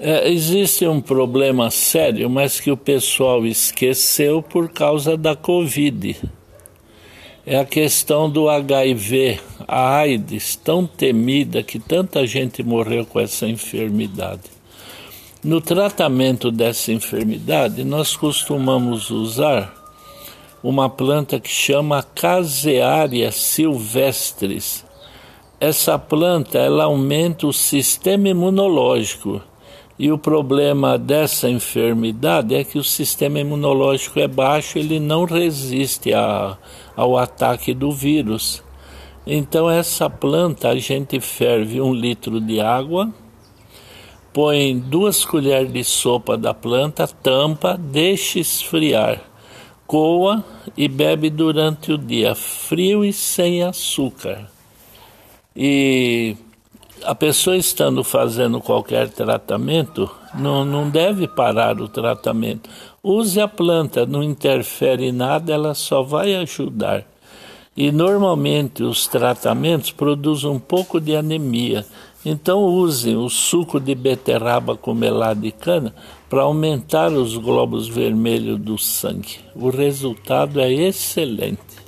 É, existe um problema sério, mas que o pessoal esqueceu por causa da Covid. É a questão do HIV, a AIDS, tão temida que tanta gente morreu com essa enfermidade. No tratamento dessa enfermidade, nós costumamos usar uma planta que chama Casearia silvestris. Essa planta ela aumenta o sistema imunológico e o problema dessa enfermidade é que o sistema imunológico é baixo, ele não resiste a, ao ataque do vírus. Então, essa planta a gente ferve um litro de água, põe duas colheres de sopa da planta, tampa, deixa esfriar, coa e bebe durante o dia, frio e sem açúcar. E a pessoa estando fazendo qualquer tratamento, não, não deve parar o tratamento. Use a planta, não interfere em nada, ela só vai ajudar. E normalmente os tratamentos produzem um pouco de anemia. Então use o suco de beterraba com melado de cana para aumentar os glóbulos vermelhos do sangue. O resultado é excelente.